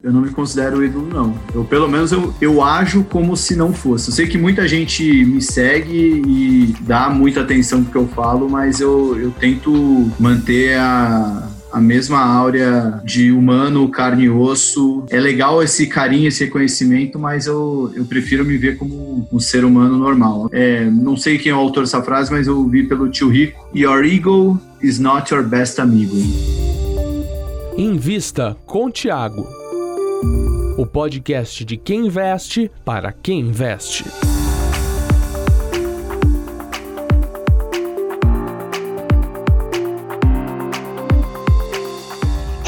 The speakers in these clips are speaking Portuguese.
Eu não me considero ídolo, não. Eu, pelo menos, eu, eu ajo como se não fosse. Eu sei que muita gente me segue e dá muita atenção pro que eu falo, mas eu, eu tento manter a, a mesma áurea de humano, carne e osso. É legal esse carinho, esse reconhecimento, mas eu, eu prefiro me ver como um ser humano normal. É, não sei quem é o autor dessa frase, mas eu vi pelo tio Rico. Your ego is not your best amigo. Invista com Tiago o podcast de quem investe para quem investe.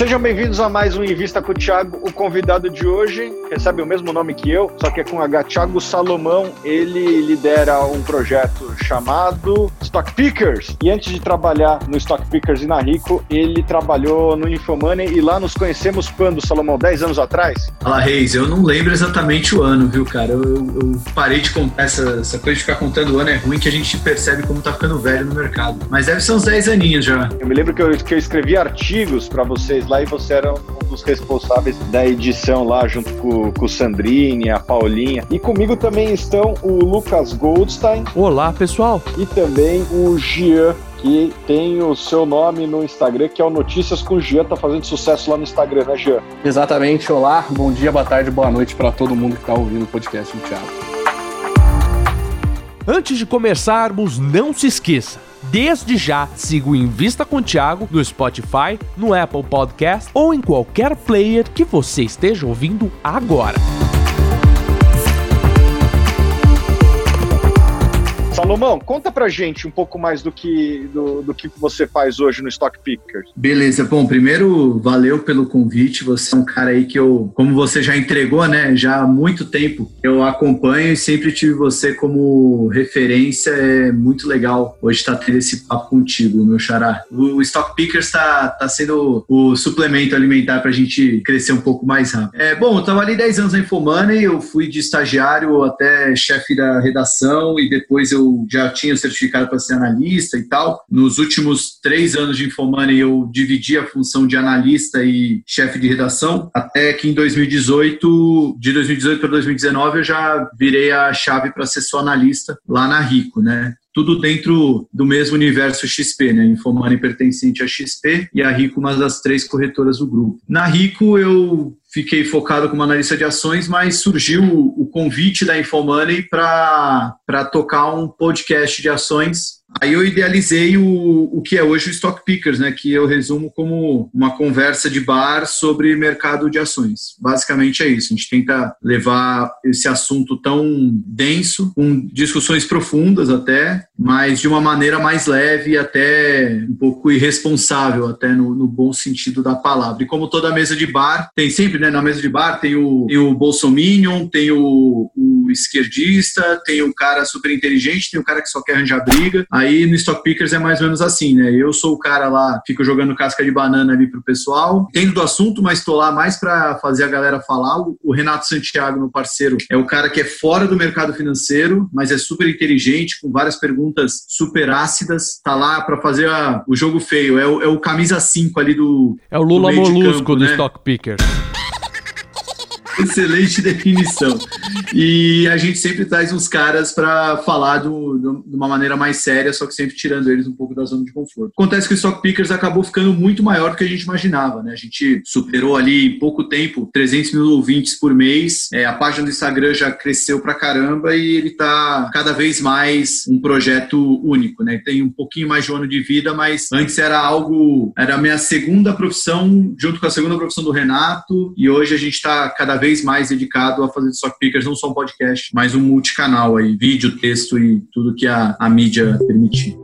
Sejam bem-vindos a mais um Invista com o Thiago. O convidado de hoje recebe o mesmo nome que eu, só que é com H. Thiago Salomão. Ele lidera um projeto chamado Stock Pickers. E antes de trabalhar no Stock Pickers e na Rico, ele trabalhou no Infomoney e lá nos conhecemos quando, Salomão? 10 anos atrás? Fala, Reis. Eu não lembro exatamente o ano, viu, cara? Eu, eu, eu parei de contar essa, essa, coisa de ficar contando o ano. É ruim que a gente percebe como tá ficando velho no mercado. Mas deve ser uns 10 aninhos já. Eu me lembro que eu, que eu escrevi artigos para vocês lá e você era um dos responsáveis da edição lá, junto com, com o Sandrini, a Paulinha. E comigo também estão o Lucas Goldstein. Olá, pessoal. E também o Gian que tem o seu nome no Instagram, que é o Notícias com o Jean, tá fazendo sucesso lá no Instagram, né, Jean? Exatamente. Olá, bom dia, boa tarde, boa noite para todo mundo que tá ouvindo o podcast do Thiago. Antes de começarmos, não se esqueça Desde já, siga o Invista com o Thiago no Spotify, no Apple Podcast ou em qualquer player que você esteja ouvindo agora. Salomão, conta pra gente um pouco mais do que, do, do, que você faz hoje no Stock Pickers. Beleza, bom, primeiro, valeu pelo convite. Você é um cara aí que eu, como você já entregou, né, já há muito tempo, eu acompanho e sempre tive você como referência. É muito legal hoje estar tá tendo esse papo contigo, meu xará. O Stock Pickers está tá sendo o suplemento alimentar pra gente crescer um pouco mais rápido. É, bom, eu trabalhei 10 anos na Infomoney, eu fui de estagiário até chefe da redação e depois eu já tinha certificado para ser analista e tal. Nos últimos três anos de Infomoney, eu dividi a função de analista e chefe de redação, até que em 2018, de 2018 para 2019, eu já virei a chave para ser só analista lá na Rico, né? Tudo dentro do mesmo universo XP, né? Infomoney pertencente à XP e a Rico, uma das três corretoras do grupo. Na Rico, eu fiquei focado como analista de ações, mas surgiu o convite da Infomoney para tocar um podcast de ações Aí eu idealizei o, o que é hoje o Stock Pickers, né, que eu resumo como uma conversa de bar sobre mercado de ações. Basicamente é isso. A gente tenta levar esse assunto tão denso, com discussões profundas até, mas de uma maneira mais leve e até um pouco irresponsável, até no, no bom sentido da palavra. E como toda mesa de bar, tem sempre, né, na mesa de bar tem o, tem o Bolsominion, tem o, o esquerdista, tem o cara super inteligente, tem o cara que só quer arranjar briga. Aí no Stock Pickers é mais ou menos assim, né? Eu sou o cara lá, fico jogando casca de banana ali pro pessoal, entendo do assunto, mas tô lá mais para fazer a galera falar. O Renato Santiago, meu parceiro, é o cara que é fora do mercado financeiro, mas é super inteligente, com várias perguntas super ácidas. Tá lá para fazer a, o jogo feio. É o, é o camisa 5 ali do. É o Lula Molusco campo, do né? Stock Pickers. Excelente definição. E a gente sempre traz uns caras para falar do, do, de uma maneira mais séria, só que sempre tirando eles um pouco da zona de conforto. Acontece que o Stock Pickers acabou ficando muito maior do que a gente imaginava, né? A gente superou ali em pouco tempo 300 mil ouvintes por mês. É, a página do Instagram já cresceu pra caramba e ele tá cada vez mais um projeto único, né? Tem um pouquinho mais de um ano de vida, mas antes era algo, era a minha segunda profissão, junto com a segunda profissão do Renato, e hoje a gente está cada vez mais dedicado a fazer Stock Pickers, não só um podcast, mas um multicanal aí, vídeo, texto e tudo que a, a mídia permitir.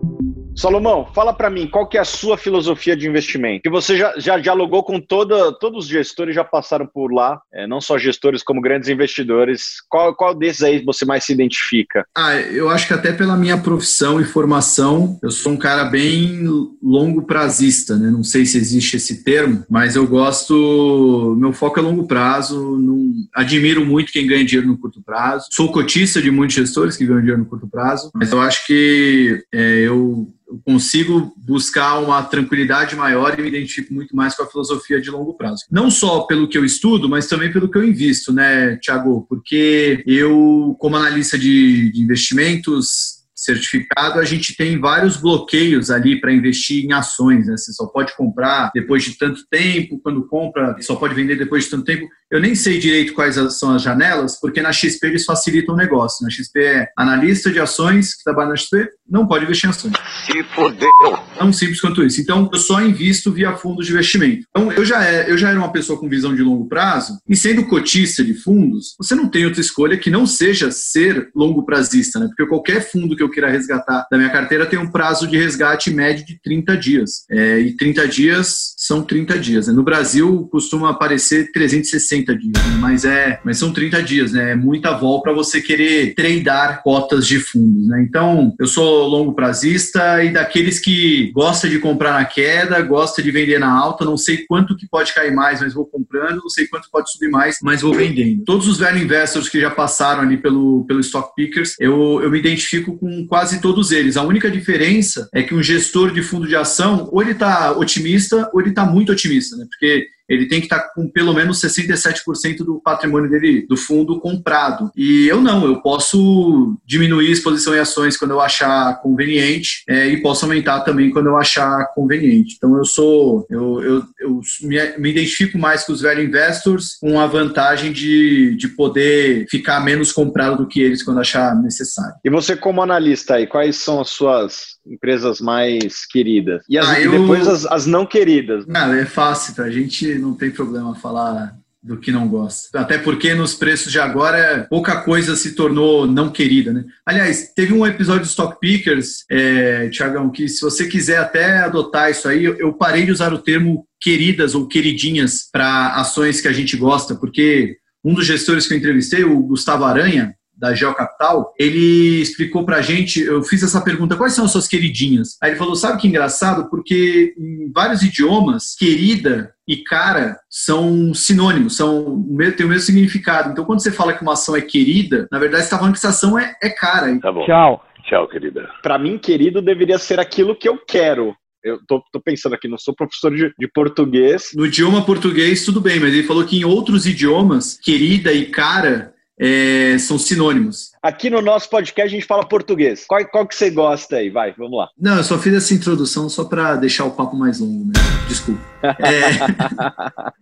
Salomão, fala para mim, qual que é a sua filosofia de investimento? Que você já, já dialogou com toda, todos os gestores, já passaram por lá, é, não só gestores como grandes investidores. Qual, qual desses aí você mais se identifica? Ah, eu acho que até pela minha profissão e formação, eu sou um cara bem longo prazista, né? Não sei se existe esse termo, mas eu gosto, meu foco é longo prazo, não, admiro muito quem ganha dinheiro no curto prazo. Sou cotista de muitos gestores que ganham dinheiro no curto prazo, mas eu acho que é, eu eu consigo buscar uma tranquilidade maior e me identifico muito mais com a filosofia de longo prazo. Não só pelo que eu estudo, mas também pelo que eu invisto, né, Thiago? Porque eu, como analista de, de investimentos, certificado, a gente tem vários bloqueios ali para investir em ações. Né? Você só pode comprar depois de tanto tempo, quando compra, só pode vender depois de tanto tempo. Eu nem sei direito quais são as janelas, porque na XP eles facilitam o negócio. Na XP é analista de ações que trabalha na XP, não pode investir em ações. Se fodeu! Tão simples quanto isso. Então, eu só invisto via fundos de investimento. Então, eu já, é, eu já era uma pessoa com visão de longo prazo, e sendo cotista de fundos, você não tem outra escolha que não seja ser longo prazista, né? Porque qualquer fundo que eu queira resgatar da minha carteira tem um prazo de resgate médio de 30 dias. É, e 30 dias são 30 dias. Né? No Brasil, costuma aparecer 360 dias, né? mas, é, mas são 30 dias, né? É muita vol para você querer tradar cotas de fundos. Né? Então, eu sou longo prazista e daqueles que gosta de comprar na queda, gosta de vender na alta, não sei quanto que pode cair mais, mas vou comprando, não sei quanto pode subir mais, mas vou vendendo. Todos os velho investors que já passaram ali pelo, pelo Stock Pickers, eu, eu me identifico com quase todos eles. A única diferença é que um gestor de fundo de ação, ou ele está otimista, ou ele está muito otimista, né? Porque ele tem que estar tá com pelo menos 67% do patrimônio dele, do fundo, comprado. E eu não, eu posso diminuir a exposição em ações quando eu achar conveniente é, e posso aumentar também quando eu achar conveniente. Então eu sou, eu, eu, eu me, me, identifico mais com os velhos investors com a vantagem de, de poder ficar menos comprado do que eles quando achar necessário. E você como analista aí, quais são as suas empresas mais queridas? E, as, ah, eu... depois as, as não queridas? Não, é fácil, a gente não tem problema falar do que não gosta. Até porque nos preços de agora, pouca coisa se tornou não querida, né? Aliás, teve um episódio do Stock Pickers, é, Tiagão, que se você quiser até adotar isso aí, eu parei de usar o termo queridas ou queridinhas para ações que a gente gosta, porque um dos gestores que eu entrevistei, o Gustavo Aranha, da Geocapital, ele explicou pra gente, eu fiz essa pergunta, quais são as suas queridinhas? Aí ele falou, sabe que engraçado? Porque em vários idiomas, querida e cara são sinônimos, são têm o mesmo significado. Então, quando você fala que uma ação é querida, na verdade você está falando que essa ação é, é cara. Tá bom. Tchau. Tchau, querida. Para mim, querido deveria ser aquilo que eu quero. Eu tô, tô, pensando aqui, não sou professor de, de, português. No idioma português, tudo bem, mas ele falou que em outros idiomas, querida e cara é, são sinônimos. Aqui no nosso podcast a gente fala português. Qual, qual que você gosta aí? Vai, vamos lá. Não, eu só fiz essa introdução só para deixar o papo mais longo, né? Desculpa. É,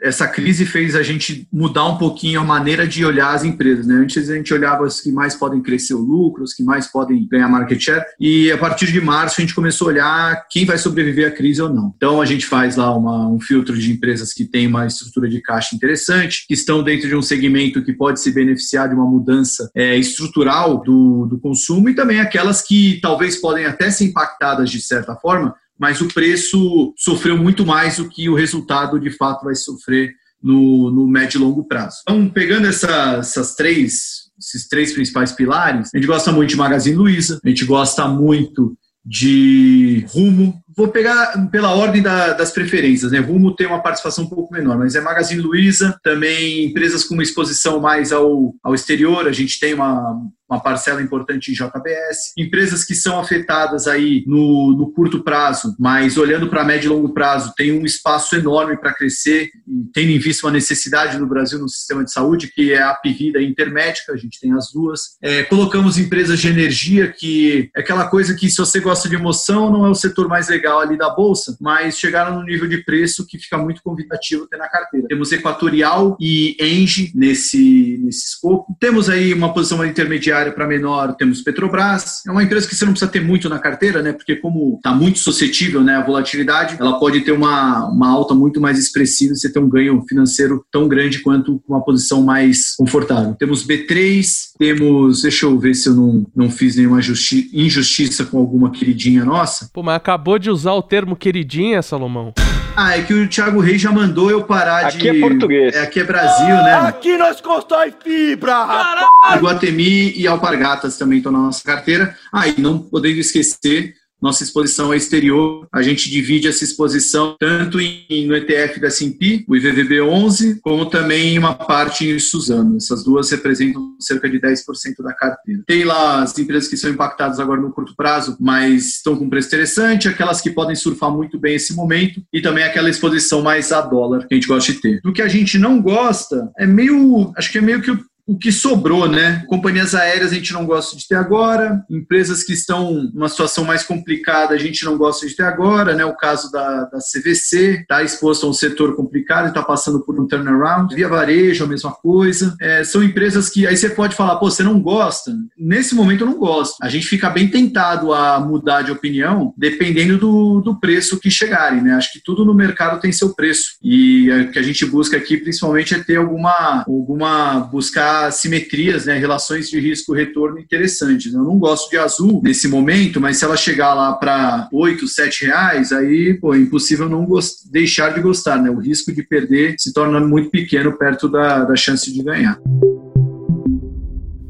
essa crise fez a gente mudar um pouquinho a maneira de olhar as empresas, né? Antes a gente olhava as que mais podem crescer o lucro, as que mais podem ganhar market share, e a partir de março a gente começou a olhar quem vai sobreviver à crise ou não. Então a gente faz lá uma, um filtro de empresas que têm uma estrutura de caixa interessante, que estão dentro de um segmento que pode se beneficiar de uma mudança é, estrutural do, do consumo e também aquelas que talvez podem até ser impactadas de certa forma, mas o preço sofreu muito mais do que o resultado de fato vai sofrer no, no médio e longo prazo. Então, pegando essa, essas três, esses três principais pilares, a gente gosta muito de Magazine Luiza, a gente gosta muito de Rumo, Vou pegar pela ordem da, das preferências, né? Rumo tem uma participação um pouco menor, mas é Magazine Luiza, também empresas com uma exposição mais ao, ao exterior, a gente tem uma, uma parcela importante em JBS, empresas que são afetadas aí no, no curto prazo, mas olhando para médio e longo prazo, tem um espaço enorme para crescer, tendo em vista uma necessidade no Brasil no sistema de saúde, que é a Apivida e a Intermédica, a gente tem as duas. É, colocamos empresas de energia, que é aquela coisa que se você gosta de emoção, não é o setor mais legal ali da Bolsa, mas chegaram no nível de preço que fica muito convidativo ter na carteira. Temos Equatorial e Engie nesse, nesse escopo. Temos aí uma posição intermediária para menor, temos Petrobras. É uma empresa que você não precisa ter muito na carteira, né? Porque como está muito suscetível né, à volatilidade, ela pode ter uma, uma alta muito mais expressiva e você ter um ganho financeiro tão grande quanto uma posição mais confortável. Temos B3, temos, deixa eu ver se eu não, não fiz nenhuma justi injustiça com alguma queridinha nossa. Pô, mas acabou de usar o termo queridinha, Salomão. Ah, é que o Thiago Reis já mandou eu parar aqui de. Aqui é português. É, aqui é Brasil, né? Aqui nós constrói fibra, rapaz! Guatemi e Alpargatas também estão na nossa carteira. Ah, e não podendo esquecer nossa exposição é exterior. A gente divide essa exposição tanto em, no ETF da S&P, o IVVB 11, como também uma parte em Suzano. Essas duas representam cerca de 10% da carteira. Tem lá as empresas que são impactadas agora no curto prazo, mas estão com preço interessante, aquelas que podem surfar muito bem esse momento e também aquela exposição mais a dólar que a gente gosta de ter. Do que a gente não gosta, é meio, acho que é meio que o o que sobrou, né? Companhias aéreas a gente não gosta de ter agora, empresas que estão numa situação mais complicada a gente não gosta de ter agora, né? O caso da, da CVC está exposto a um setor complicado e está passando por um turnaround. Via Varejo, a mesma coisa. É, são empresas que aí você pode falar, pô, você não gosta? Nesse momento eu não gosto. A gente fica bem tentado a mudar de opinião dependendo do, do preço que chegarem, né? Acho que tudo no mercado tem seu preço e o que a gente busca aqui principalmente é ter alguma, alguma buscar simetrias, né, relações de risco-retorno interessantes. Eu não gosto de azul nesse momento, mas se ela chegar lá para 8, 7 reais, aí pô, é impossível não deixar de gostar. Né? O risco de perder se torna muito pequeno perto da, da chance de ganhar.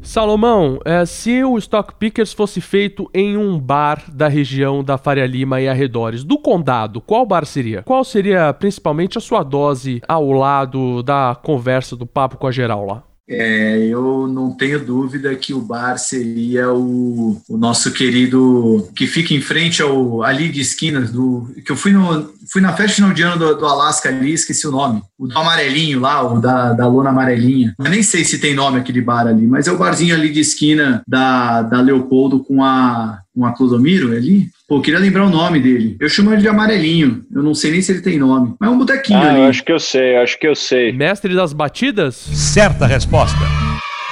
Salomão, é, se o Stock Pickers fosse feito em um bar da região da Faria Lima e arredores, do condado, qual bar seria? Qual seria principalmente a sua dose ao lado da conversa, do papo com a geral lá? É, eu não tenho dúvida que o bar seria o, o, nosso querido que fica em frente ao ali de esquinas do que eu fui no fui na festa final de ano do, do Alasca ali esqueci o nome o do amarelinho lá o da, da lona amarelinha eu nem sei se tem nome aquele bar ali mas é o barzinho ali de esquina da, da Leopoldo com a com a Clodomiro ali Pô, queria lembrar o nome dele. Eu chamo ele de amarelinho. Eu não sei nem se ele tem nome. Mas é um botequinho ah, ali. Eu acho que eu sei, acho que eu sei. Mestre das batidas? Certa resposta.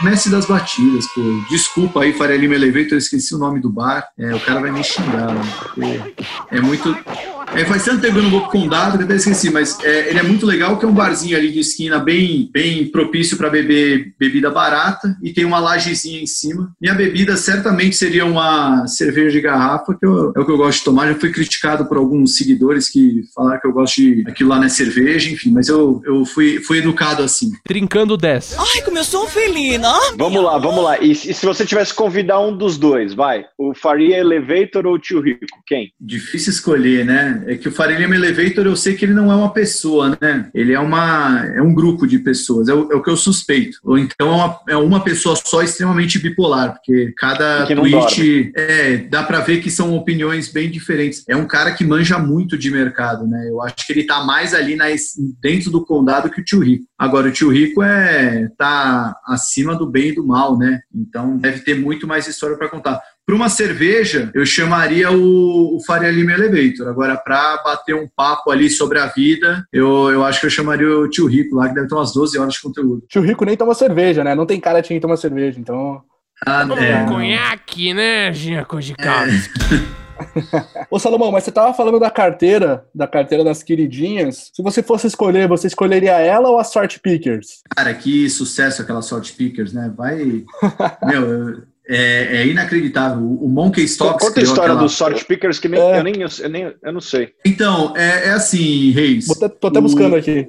Mestre das batidas, pô. Desculpa aí, Faria Lima Elevator, eu esqueci o nome do bar. É, o cara vai me xingar, né? É muito. É, faz tanto tempo que eu não vou pro condado que até esqueci, mas é, ele é muito legal que é um barzinho ali de esquina bem, bem propício para beber bebida barata e tem uma lajezinha em cima. Minha bebida certamente seria uma cerveja de garrafa, que eu, é o que eu gosto de tomar. Já fui criticado por alguns seguidores que falaram que eu gosto de aquilo lá não é cerveja, enfim, mas eu, eu fui, fui educado assim. Trincando 10. Ai, como eu sou felina! Vamos lá, vamos lá. E, e se você tivesse que convidar um dos dois, vai? O Faria Elevator ou o Tio Rico? Quem? Difícil escolher, né? É que o Faria Lima Elevator eu sei que ele não é uma pessoa, né? Ele é, uma, é um grupo de pessoas, é o, é o que eu suspeito. Ou então é uma, é uma pessoa só extremamente bipolar, porque cada tweet é, dá para ver que são opiniões bem diferentes. É um cara que manja muito de mercado, né? Eu acho que ele tá mais ali na, dentro do condado que o tio Rico. Agora, o tio Rico é tá acima do bem e do mal, né? Então deve ter muito mais história para contar. Para uma cerveja, eu chamaria o, o Faria Lima Elevator. Agora, para bater um papo ali sobre a vida, eu, eu acho que eu chamaria o tio Rico lá, que deve ter umas 12 horas de conteúdo. Tio Rico nem toma cerveja, né? Não tem cara de quem toma cerveja, então. Ah, é. conhaque, né, Giaco de é. Ô Salomão, mas você tava falando da carteira, da carteira das queridinhas. Se você fosse escolher, você escolheria ela ou a Sort Pickers? Cara, que sucesso aquela Sort Pickers, né? Vai. Meu, é, é, inacreditável. O Monkey Stocks. Conta a história aquela... dos Sort Pickers que nem, é. eu, nem, eu, nem, eu não sei. Então, é, é assim, Reis. Tô, tô até o, buscando aqui.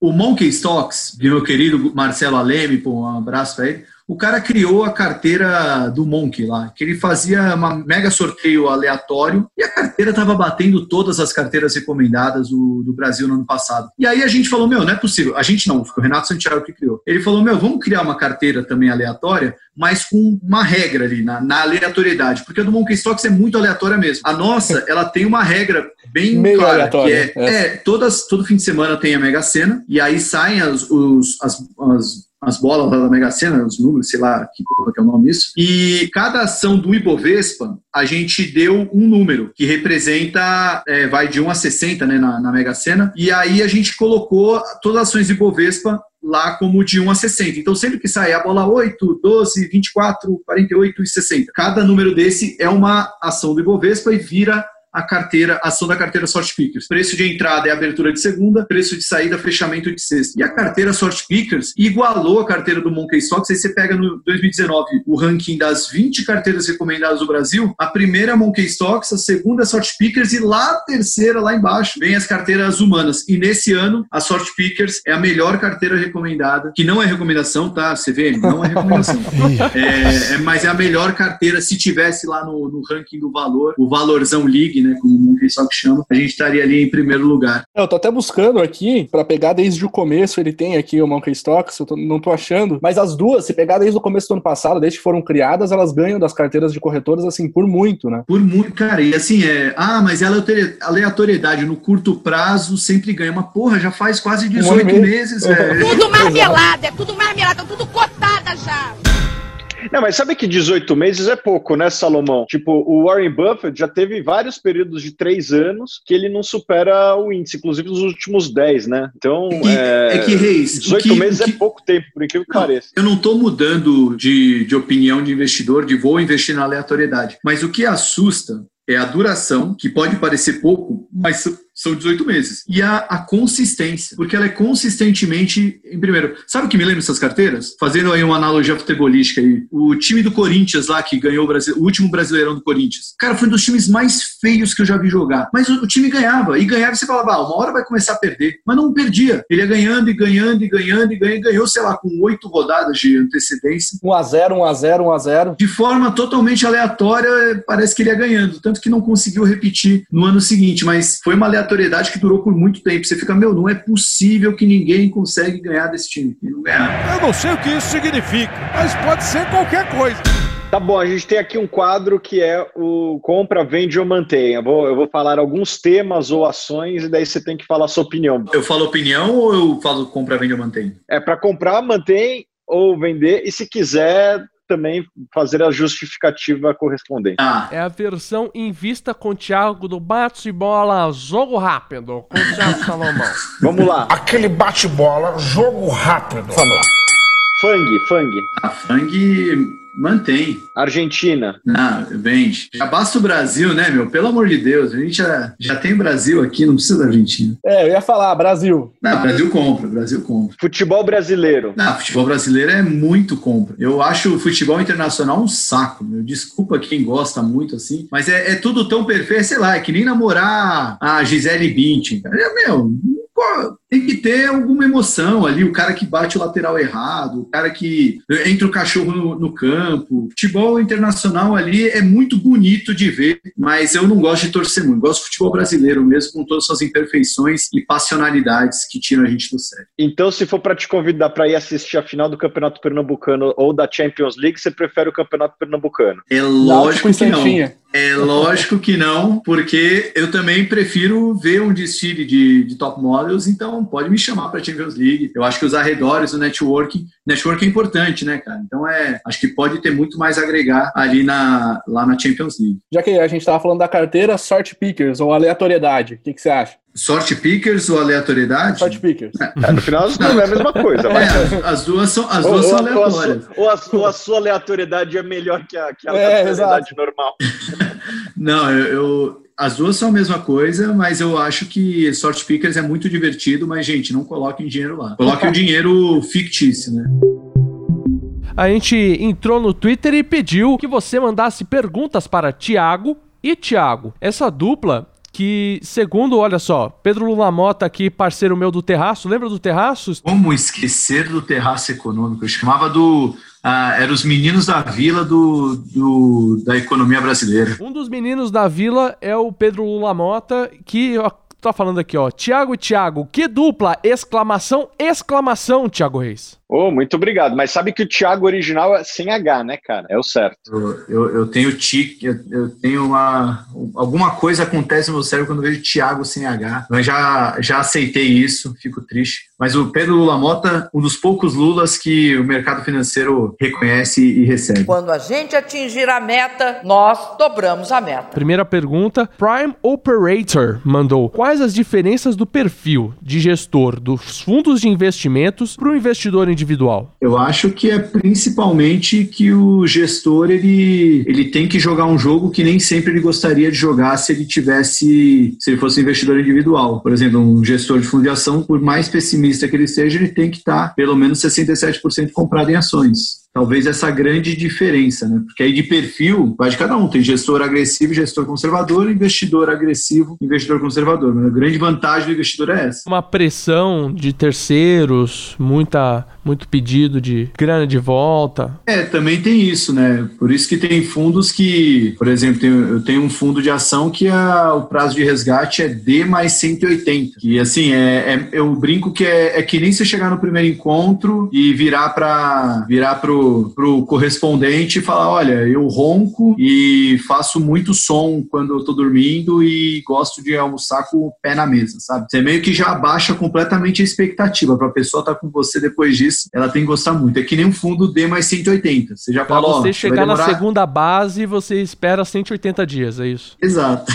O Monkey Stocks, de meu querido Marcelo Aleme, pô, um abraço pra ele. O cara criou a carteira do Monk lá, que ele fazia uma mega sorteio aleatório e a carteira estava batendo todas as carteiras recomendadas do, do, Brasil no ano passado. E aí a gente falou, meu, não é possível. A gente não, foi o Renato Santiago que criou. Ele falou, meu, vamos criar uma carteira também aleatória, mas com uma regra ali, na, na aleatoriedade, porque a do Monkey Stocks é muito aleatória mesmo. A nossa, ela tem uma regra bem Meio clara, que é, é. é, todas, todo fim de semana tem a Mega Sena, e aí saem as, os, as, as as bolas da Mega Sena, os números, sei lá que, que é o nome disso. E cada ação do Ibovespa, a gente deu um número que representa, é, vai de 1 a 60 né, na, na Mega Sena. E aí a gente colocou todas as ações do Ibovespa lá como de 1 a 60. Então, sempre que sair a bola 8, 12, 24, 48 e 60. Cada número desse é uma ação do Ibovespa e vira a carteira, a ação da carteira Sort Pickers. Preço de entrada é abertura de segunda, preço de saída, fechamento de sexta. E a carteira Sort Pickers igualou a carteira do Monkey Stocks. Aí você pega no 2019 o ranking das 20 carteiras recomendadas do Brasil. A primeira é Monkey Stocks, a segunda é Sort Pickers e lá a terceira, lá embaixo, vem as carteiras humanas. E nesse ano, a Sort Pickers é a melhor carteira recomendada, que não é recomendação, tá? CVM, não é recomendação. é, é, mas é a melhor carteira se tivesse lá no, no ranking do valor, o valorzão League, né? Como o Monkey Stocks chama, a gente estaria ali em primeiro lugar. Eu tô até buscando aqui para pegar desde o começo, ele tem aqui o Monkey Stocks, eu tô, não tô achando, mas as duas, se pegar desde o começo do ano passado, desde que foram criadas, elas ganham das carteiras de corretoras assim por muito, né? Por muito, cara. E assim é, ah, mas ela aleatoriedade no curto prazo sempre ganha. Uma porra, já faz quase 18 um meses, velho. Tudo marmelada, é tudo marmelada, tudo cotada já. Não, mas sabe que 18 meses é pouco, né, Salomão? Tipo, o Warren Buffett já teve vários períodos de três anos que ele não supera o índice, inclusive nos últimos 10, né? Então, é que, é... é que Reis, 18 que, meses é que... é pouco tempo, por incrível que não, pareça. Eu não estou mudando de, de opinião de investidor, de vou investir na aleatoriedade. Mas o que assusta é a duração, que pode parecer pouco, mas são 18 meses. E a, a consistência, porque ela é consistentemente, em primeiro, sabe o que me lembra essas carteiras? Fazendo aí uma analogia futebolística aí, o time do Corinthians lá, que ganhou o, Brasil, o último brasileirão do Corinthians, cara, foi um dos times mais feios que eu já vi jogar, mas o, o time ganhava, e ganhava, você falava, ah, uma hora vai começar a perder, mas não perdia, ele ia ganhando e ganhando e ganhando e ganhando, ganhou, sei lá, com oito rodadas de antecedência. 1x0, 1x0, 1x0. De forma totalmente aleatória, parece que ele ia ganhando, tanto que não conseguiu repetir no ano seguinte, mas foi uma aleatória aleatoriedade que durou por muito tempo. Você fica, meu, não é possível que ninguém consegue ganhar desse time. Não Eu não sei o que isso significa, mas pode ser qualquer coisa. Tá bom, a gente tem aqui um quadro que é o compra, vende ou mantém. Eu vou, eu vou falar alguns temas ou ações e daí você tem que falar a sua opinião. Eu falo opinião ou eu falo compra, vende ou mantém? É para comprar, mantém ou vender e se quiser também fazer a justificativa correspondente. Ah. É a versão em vista com o Thiago do bate-bola jogo rápido com o Thiago Salomão. Vamos lá. Aquele bate-bola jogo rápido. Vamos lá. Fang, Fang. A Fang Mantém. Argentina. Ah, vende. Já basta o Brasil, né, meu? Pelo amor de Deus. A gente já, já tem Brasil aqui, não precisa da Argentina. É, eu ia falar, Brasil. Não, Brasil compra, Brasil compra. Futebol brasileiro. Não, futebol brasileiro é muito compra. Eu acho o futebol internacional um saco, meu. Desculpa quem gosta muito assim, mas é, é tudo tão perfeito, sei lá, é que nem namorar a Gisele Bündchen. É, meu, tem que ter alguma emoção ali, o cara que bate o lateral errado, o cara que entra o cachorro no, no campo. Futebol internacional ali é muito bonito de ver, mas eu não gosto de torcer muito. Gosto de futebol brasileiro mesmo, com todas as suas imperfeições e passionalidades que tiram a gente do sério. Então, se for para te convidar para ir assistir a final do Campeonato Pernambucano ou da Champions League, você prefere o Campeonato Pernambucano? É lógico que não. É lógico que não, porque eu também prefiro ver um desfile de, de top então pode me chamar para a Champions League. Eu acho que os arredores, o networking, networking é importante, né, cara? Então é, acho que pode ter muito mais a agregar ali na, lá na Champions League. Já que a gente estava falando da carteira, sort pickers ou aleatoriedade, o que, que você acha? Sorte pickers ou aleatoriedade? Sorte pickers. É, no final as duas é a mesma coisa. É, as, as, duas são, as duas ou, são aleatórias. Ou a, ou a, sua aleatoriedade é melhor que a, que a é, aleatoriedade normal. Não, eu, eu, as duas são a mesma coisa, mas eu acho que sorte pickers é muito divertido, mas, gente, não coloquem dinheiro lá. Coloquem o dinheiro fictício, né? A gente entrou no Twitter e pediu que você mandasse perguntas para Tiago e Tiago. Essa dupla que, segundo, olha só, Pedro Lula Mota aqui, parceiro meu do Terraço, lembra do Terraço? Como esquecer do Terraço Econômico? Eu chamava do... Ah, eram os meninos da vila do, do, da economia brasileira. Um dos meninos da vila é o Pedro Lula Mota, que ó, tá falando aqui, ó. Tiago e Tiago, que dupla! Exclamação, exclamação, Tiago Reis. Oh, muito obrigado. Mas sabe que o Thiago original é sem H, né, cara? É o certo. Eu, eu, eu tenho tique, eu, eu, tenho uma. Alguma coisa acontece no meu cérebro quando eu vejo Thiago sem H. Eu já, já aceitei isso, fico triste. Mas o Pedro Lula Mota, um dos poucos Lulas que o mercado financeiro reconhece e recebe. Quando a gente atingir a meta, nós dobramos a meta. Primeira pergunta: Prime Operator mandou. Quais as diferenças do perfil de gestor dos fundos de investimentos para o investidor individual? Individual? Eu acho que é principalmente que o gestor ele, ele tem que jogar um jogo que nem sempre ele gostaria de jogar se ele tivesse, se ele fosse investidor individual. Por exemplo, um gestor de fundação, por mais pessimista que ele seja, ele tem que estar pelo menos 67% comprado em ações talvez essa grande diferença, né? Porque aí de perfil vai de cada um. Tem gestor agressivo, gestor conservador, investidor agressivo, investidor conservador. Mas a grande vantagem do investidor é essa. Uma pressão de terceiros, muita, muito pedido de grana de volta. É, também tem isso, né? Por isso que tem fundos que, por exemplo, eu tenho um fundo de ação que a, o prazo de resgate é D mais 180. E assim, é, é eu brinco que é, é que nem você chegar no primeiro encontro e virar para virar pro pro, correspondente e falar: olha, eu ronco e faço muito som quando eu tô dormindo e gosto de almoçar com o pé na mesa, sabe? Você meio que já abaixa completamente a expectativa para a pessoa estar tá com você depois disso, ela tem que gostar muito. É que nem um fundo D mais 180. Você já fala, Pra você chegar na segunda base, você espera 180 dias, é isso? Exato.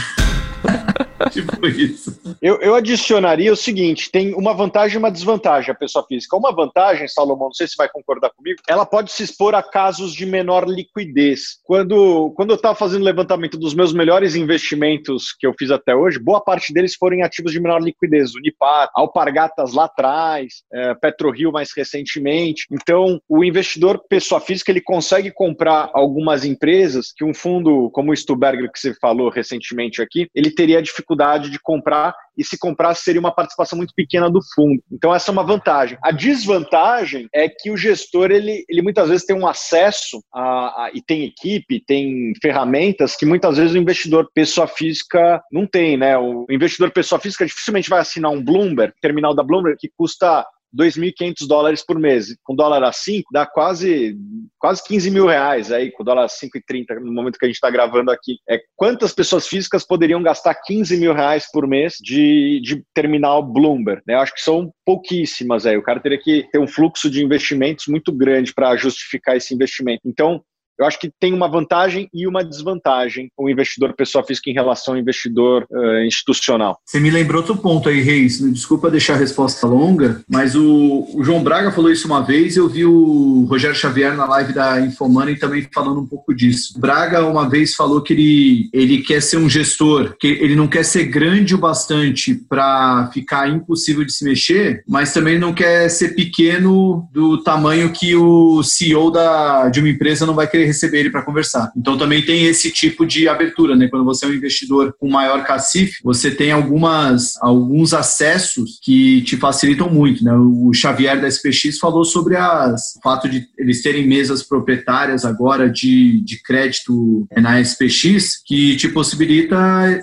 tipo isso. Eu, eu adicionaria o seguinte: tem uma vantagem e uma desvantagem a pessoa física. Uma vantagem, Salomão, não sei se vai concordar comigo, ela pode se expor a casos de menor liquidez. Quando, quando eu estava fazendo levantamento dos meus melhores investimentos que eu fiz até hoje, boa parte deles foram em ativos de menor liquidez. Unipar, Alpargatas lá atrás, é, PetroRio mais recentemente. Então, o investidor, pessoa física, ele consegue comprar algumas empresas que um fundo como o Stuberger, que você falou recentemente aqui, ele teria dificuldade de comprar e se comprasse seria uma participação muito pequena do fundo. Então essa é uma vantagem. A desvantagem é que o gestor ele, ele muitas vezes tem um acesso a, a, e tem equipe, tem ferramentas que muitas vezes o investidor pessoa física não tem, né? O investidor pessoa física dificilmente vai assinar um Bloomberg, terminal da Bloomberg que custa 2.500 dólares por mês. Com dólar a 5, dá quase, quase 15 mil reais aí, com dólar a 5,30 no momento que a gente está gravando aqui. É, quantas pessoas físicas poderiam gastar 15 mil reais por mês de, de terminal Bloomberg? Né? Eu acho que são pouquíssimas aí. O cara teria que ter um fluxo de investimentos muito grande para justificar esse investimento. Então, eu acho que tem uma vantagem e uma desvantagem o investidor pessoa física em relação ao investidor uh, institucional. Você me lembrou outro ponto aí, Reis. Desculpa deixar a resposta longa, mas o, o João Braga falou isso uma vez. Eu vi o Rogério Xavier na live da Infomoney também falando um pouco disso. O Braga uma vez falou que ele, ele quer ser um gestor, que ele não quer ser grande o bastante para ficar impossível de se mexer, mas também não quer ser pequeno do tamanho que o CEO da, de uma empresa não vai querer receber ele para conversar. Então também tem esse tipo de abertura, né? Quando você é um investidor com maior cacife, você tem algumas alguns acessos que te facilitam muito, né? O Xavier da SPX falou sobre as, o fato de eles terem mesas proprietárias agora de, de crédito na SPX que te possibilita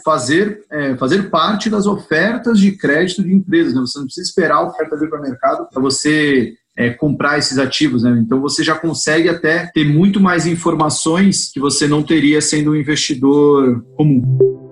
fazer é, fazer parte das ofertas de crédito de empresas, né? Você não precisa esperar a oferta vir para o mercado para você é, comprar esses ativos, né? Então você já consegue até ter muito mais informações que você não teria sendo um investidor comum.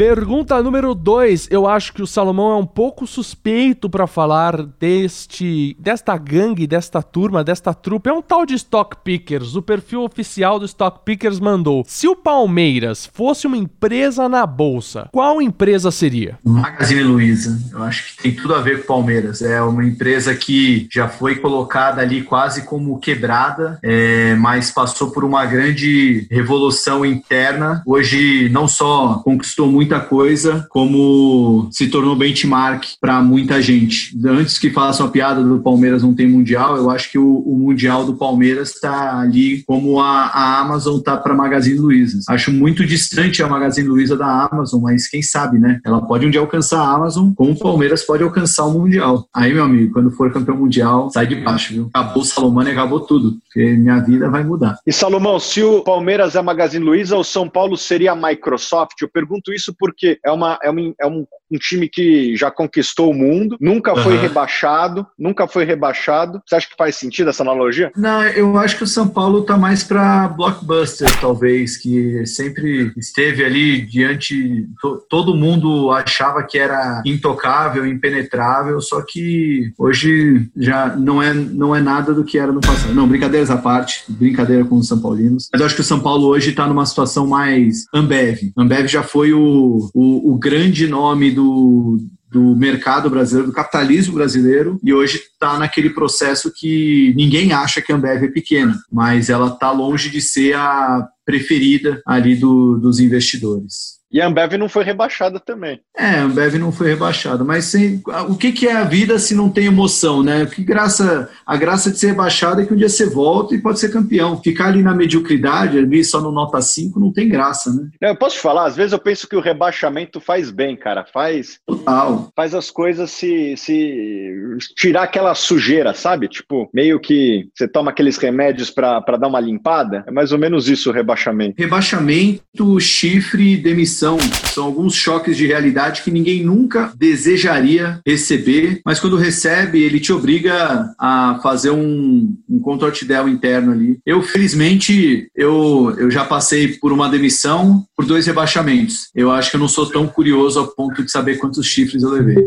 Pergunta número 2. Eu acho que o Salomão é um pouco suspeito para falar deste desta gangue, desta turma, desta trupe. É um tal de Stock Pickers. O perfil oficial do Stock Pickers mandou: "Se o Palmeiras fosse uma empresa na bolsa, qual empresa seria?" Magazine Luiza. Eu acho que tem tudo a ver com o Palmeiras. É uma empresa que já foi colocada ali quase como quebrada, é, mas passou por uma grande revolução interna. Hoje não só conquistou muito muita coisa, como se tornou benchmark para muita gente. Antes que façam a piada do Palmeiras não tem mundial, eu acho que o, o mundial do Palmeiras está ali como a, a Amazon está para Magazine Luiza. Acho muito distante a Magazine Luiza da Amazon, mas quem sabe, né? Ela pode um dia alcançar a Amazon, como o Palmeiras pode alcançar o mundial. Aí, meu amigo, quando for campeão mundial, sai de baixo, viu? Acabou Salomão e acabou tudo, porque minha vida vai mudar. E Salomão, se o Palmeiras é Magazine Luiza, o São Paulo seria a Microsoft? Eu pergunto isso porque é, uma, é, uma, é um, um time que já conquistou o mundo, nunca foi uhum. rebaixado, nunca foi rebaixado. Você acha que faz sentido essa analogia? Não, eu acho que o São Paulo tá mais para blockbuster, talvez, que sempre esteve ali diante. To, todo mundo achava que era intocável, impenetrável, só que hoje já não é, não é nada do que era no passado. Não, brincadeiras à parte, brincadeira com os São Paulinos. Mas eu acho que o São Paulo hoje está numa situação mais Ambev. Ambev já foi o, o, o grande nome do, do mercado brasileiro, do capitalismo brasileiro, e hoje está naquele processo que ninguém acha que a Ambev é pequena, mas ela está longe de ser a preferida ali do, dos investidores. E a Ambev não foi rebaixada também. É, a Ambev não foi rebaixada, mas sem, o que, que é a vida se não tem emoção, né? Que graça, a graça de ser rebaixada é que um dia você volta e pode ser campeão. Ficar ali na mediocridade, ali só no nota 5, não tem graça, né? Eu posso te falar, às vezes eu penso que o rebaixamento faz bem, cara. Faz. Total. Faz as coisas se, se tirar aquela sujeira, sabe? Tipo, meio que você toma aqueles remédios para dar uma limpada. É mais ou menos isso o rebaixamento. Rebaixamento, chifre, demissão são, são alguns choques de realidade que ninguém nunca desejaria receber, mas quando recebe, ele te obriga a fazer um, um contortidel interno ali. Eu, felizmente, eu, eu já passei por uma demissão, por dois rebaixamentos. Eu acho que eu não sou tão curioso ao ponto de saber quantos chifres eu levei.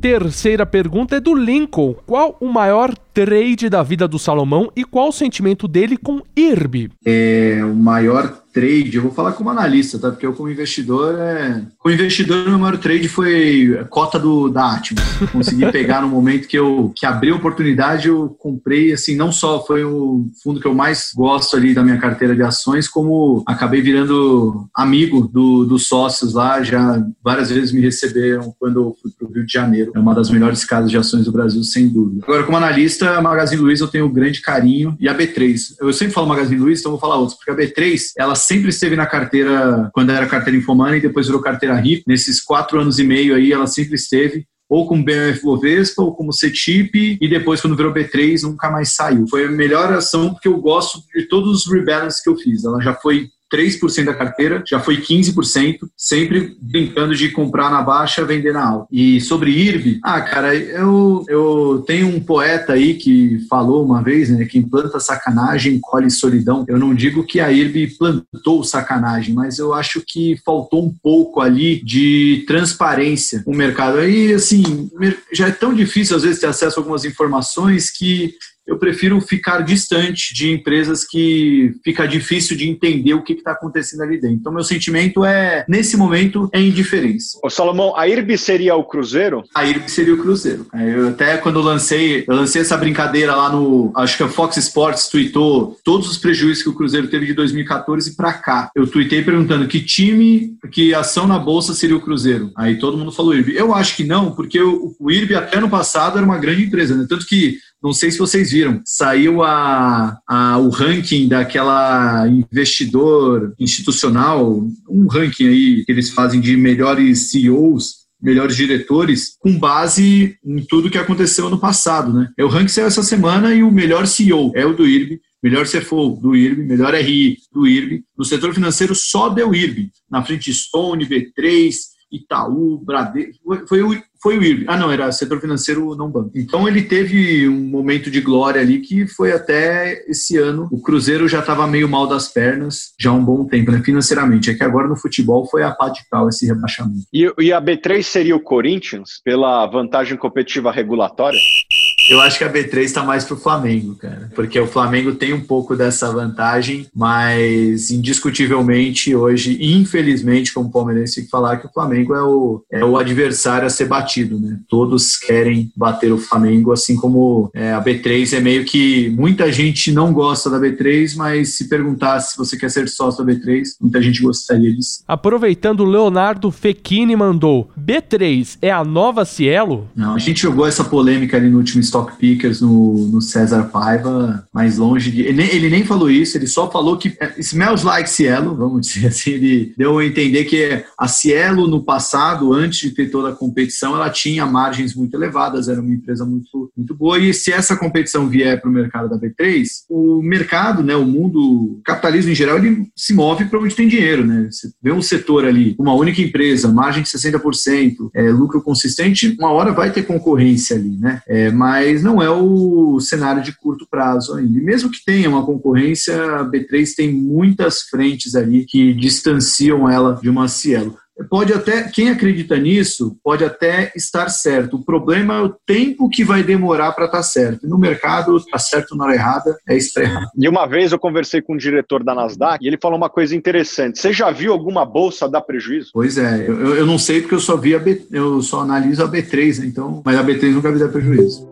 Terceira pergunta é do Lincoln. Qual o maior trade da vida do Salomão e qual o sentimento dele com IRB? É, o maior trade, eu vou falar como analista, tá? Porque eu como investidor, é... como investidor, meu maior trade foi a cota do, da Atmos. Consegui pegar no momento que eu que abri a oportunidade, eu comprei, assim, não só foi o fundo que eu mais gosto ali da minha carteira de ações, como acabei virando amigo do, dos sócios lá, já várias vezes me receberam quando eu fui para o Rio de Janeiro. É uma das melhores casas de ações do Brasil, sem dúvida. Agora, como analista, a Magazine Luiza eu tenho um grande carinho e a B3. Eu sempre falo Magazine Luiza, então vou falar outros, porque a B3, ela sempre esteve na carteira, quando era carteira Infomani, e depois virou carteira RIP. Nesses quatro anos e meio aí, ela sempre esteve ou como BMF Bovespa, ou como CETIP, e depois, quando virou B3, nunca mais saiu. Foi a melhor ação, porque eu gosto de todos os rebalances que eu fiz. Ela já foi 3% da carteira, já foi 15%, sempre brincando de comprar na baixa, vender na alta. E sobre IRB, ah, cara, eu, eu tenho um poeta aí que falou uma vez, né, quem planta sacanagem colhe solidão. Eu não digo que a IRB plantou sacanagem, mas eu acho que faltou um pouco ali de transparência no mercado. Aí, assim, já é tão difícil às vezes ter acesso a algumas informações que eu prefiro ficar distante de empresas que fica difícil de entender o que está acontecendo ali dentro. Então, meu sentimento é, nesse momento, é indiferença. Ô, Salomão, a IRB seria o Cruzeiro? A IRB seria o Cruzeiro. Eu até quando eu lancei, eu lancei essa brincadeira lá no, acho que a Fox Sports tweetou todos os prejuízos que o Cruzeiro teve de 2014 para cá. Eu tuitei perguntando que time, que ação na bolsa seria o Cruzeiro. Aí todo mundo falou IRB. Eu acho que não, porque o, o IRB até no passado era uma grande empresa, né? Tanto que não sei se vocês viram, saiu a, a, o ranking daquela investidor institucional, um ranking aí que eles fazem de melhores CEOs melhores diretores com base em tudo que aconteceu no passado, né? É o ranking saiu essa semana e o melhor CEO é o do IRB, melhor CFO do IRB, melhor RI do IRB. No setor financeiro só deu IRB, na frente Stone, B3, Itaú, Bradesco, foi, o, foi o IRB. Ah, não, era setor financeiro, não banco. Então ele teve um momento de glória ali que foi até esse ano. O Cruzeiro já estava meio mal das pernas já há um bom tempo, né, financeiramente. É que agora no futebol foi a pá de cal esse rebaixamento. E, e a B3 seria o Corinthians pela vantagem competitiva regulatória? Eu acho que a B3 está mais pro Flamengo, cara. Porque o Flamengo tem um pouco dessa vantagem, mas indiscutivelmente hoje, infelizmente, como palmeirense, tem que falar que o Flamengo é o, é o adversário a ser batido, né? Todos querem bater o Flamengo, assim como é, a B3 é meio que muita gente não gosta da B3, mas se perguntar se você quer ser sócio da B3, muita gente gostaria disso. Aproveitando, o Leonardo Fechini mandou: B3 é a nova Cielo? Não, a gente jogou essa polêmica ali no último stock pickers no, no César Paiva, mais longe de. Ele nem, ele nem falou isso, ele só falou que é, smells like Cielo, vamos dizer assim. Ele deu a entender que a Cielo, no passado, antes de ter toda a competição, ela tinha margens muito elevadas, era uma empresa muito, muito boa. E se essa competição vier para o mercado da B3, o mercado, né, o mundo, o capitalismo em geral, ele se move para onde tem dinheiro. Né? Você vê um setor ali, uma única empresa, margem de 60%, é, lucro consistente, uma hora vai ter concorrência ali, né? É, mas mas não é o cenário de curto prazo ainda. E mesmo que tenha uma concorrência, a B3 tem muitas frentes ali que distanciam ela de uma Cielo. pode até, quem acredita nisso, pode até estar certo. O problema é o tempo que vai demorar para estar tá certo. No mercado, está certo na hora errada, é errado. E uma vez eu conversei com um diretor da Nasdaq e ele falou uma coisa interessante. Você já viu alguma bolsa dar prejuízo? Pois é, eu, eu não sei porque eu só vi a B, eu só analiso a B3, né? então, mas a B3 nunca vi dar prejuízo.